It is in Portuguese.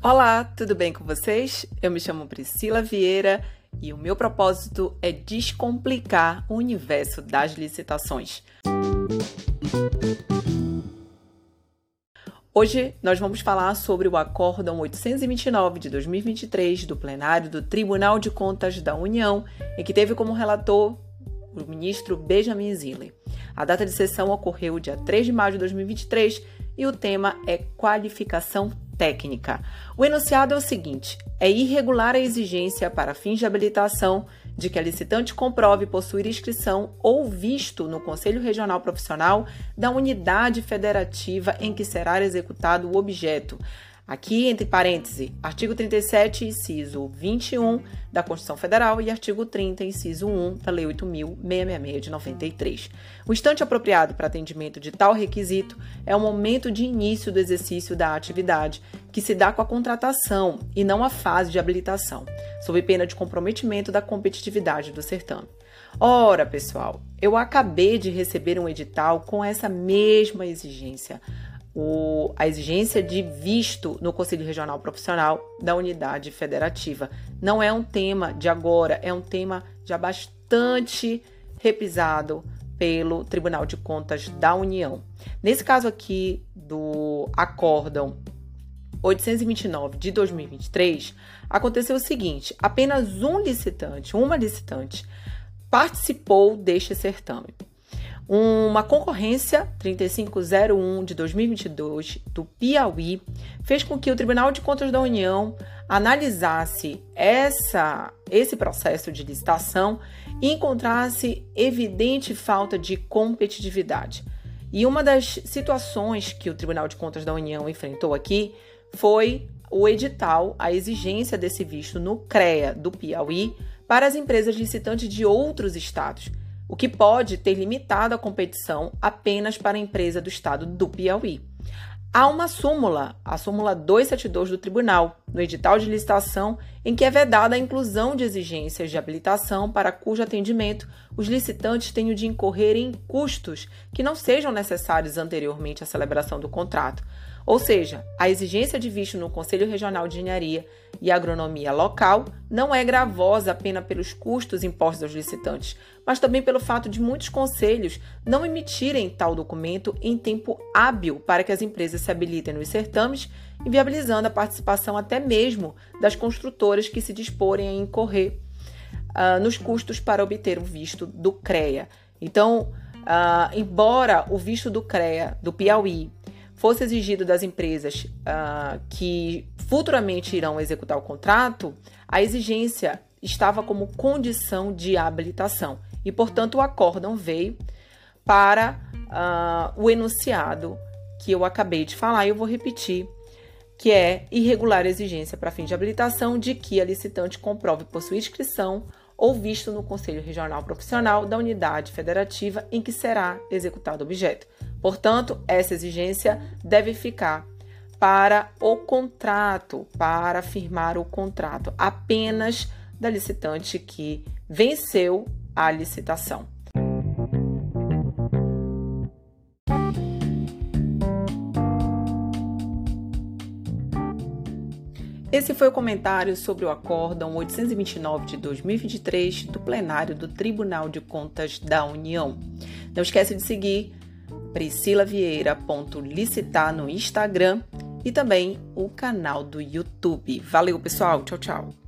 Olá, tudo bem com vocês? Eu me chamo Priscila Vieira e o meu propósito é descomplicar o universo das licitações. Hoje nós vamos falar sobre o Acórdão 829 de 2023 do plenário do Tribunal de Contas da União, em que teve como relator o ministro Benjamin Zille. A data de sessão ocorreu dia 3 de maio de 2023 e o tema é qualificação técnica. O enunciado é o seguinte: é irregular a exigência para fins de habilitação de que a licitante comprove possuir inscrição ou visto no Conselho Regional Profissional da unidade federativa em que será executado o objeto, Aqui, entre parênteses, artigo 37, inciso 21 da Constituição Federal e artigo 30, inciso 1 da Lei 8.666 de 93. O instante apropriado para atendimento de tal requisito é o momento de início do exercício da atividade, que se dá com a contratação e não a fase de habilitação, sob pena de comprometimento da competitividade do certame. Ora, pessoal, eu acabei de receber um edital com essa mesma exigência o, a exigência de visto no Conselho Regional Profissional da unidade federativa. Não é um tema de agora, é um tema já bastante repisado pelo Tribunal de Contas da União. Nesse caso aqui do acórdão 829 de 2023, aconteceu o seguinte: apenas um licitante, uma licitante, participou deste certame. Uma concorrência 3501 de 2022 do Piauí fez com que o Tribunal de Contas da União analisasse essa, esse processo de licitação e encontrasse evidente falta de competitividade. E uma das situações que o Tribunal de Contas da União enfrentou aqui foi o edital, a exigência desse visto no CREA do Piauí para as empresas licitantes de outros estados o que pode ter limitado a competição apenas para a empresa do estado do Piauí. Há uma súmula, a súmula 272 do tribunal, no edital de licitação, em que é vedada a inclusão de exigências de habilitação para cujo atendimento os licitantes tenham de incorrer em custos que não sejam necessários anteriormente à celebração do contrato, ou seja, a exigência de visto no Conselho Regional de Engenharia e Agronomia local não é gravosa apenas pelos custos impostos aos licitantes, mas também pelo fato de muitos conselhos não emitirem tal documento em tempo hábil para que as empresas se habilitem nos certames, inviabilizando a participação até mesmo das construtoras que se disporem a incorrer uh, nos custos para obter o visto do CREA. Então, uh, embora o visto do CREA do Piauí fosse exigido das empresas uh, que futuramente irão executar o contrato, a exigência estava como condição de habilitação e, portanto, o acórdão veio para uh, o enunciado que eu acabei de falar e eu vou repetir, que é irregular exigência para fim de habilitação de que a licitante comprove por sua inscrição ou visto no Conselho Regional Profissional da unidade federativa em que será executado o objeto. Portanto, essa exigência deve ficar para o contrato, para firmar o contrato, apenas da licitante que venceu a licitação. Esse foi o comentário sobre o Acórdão 829 de 2023 do plenário do Tribunal de Contas da União. Não esqueça de seguir priscilavieira.licitar no Instagram e também o canal do YouTube. Valeu, pessoal. Tchau, tchau.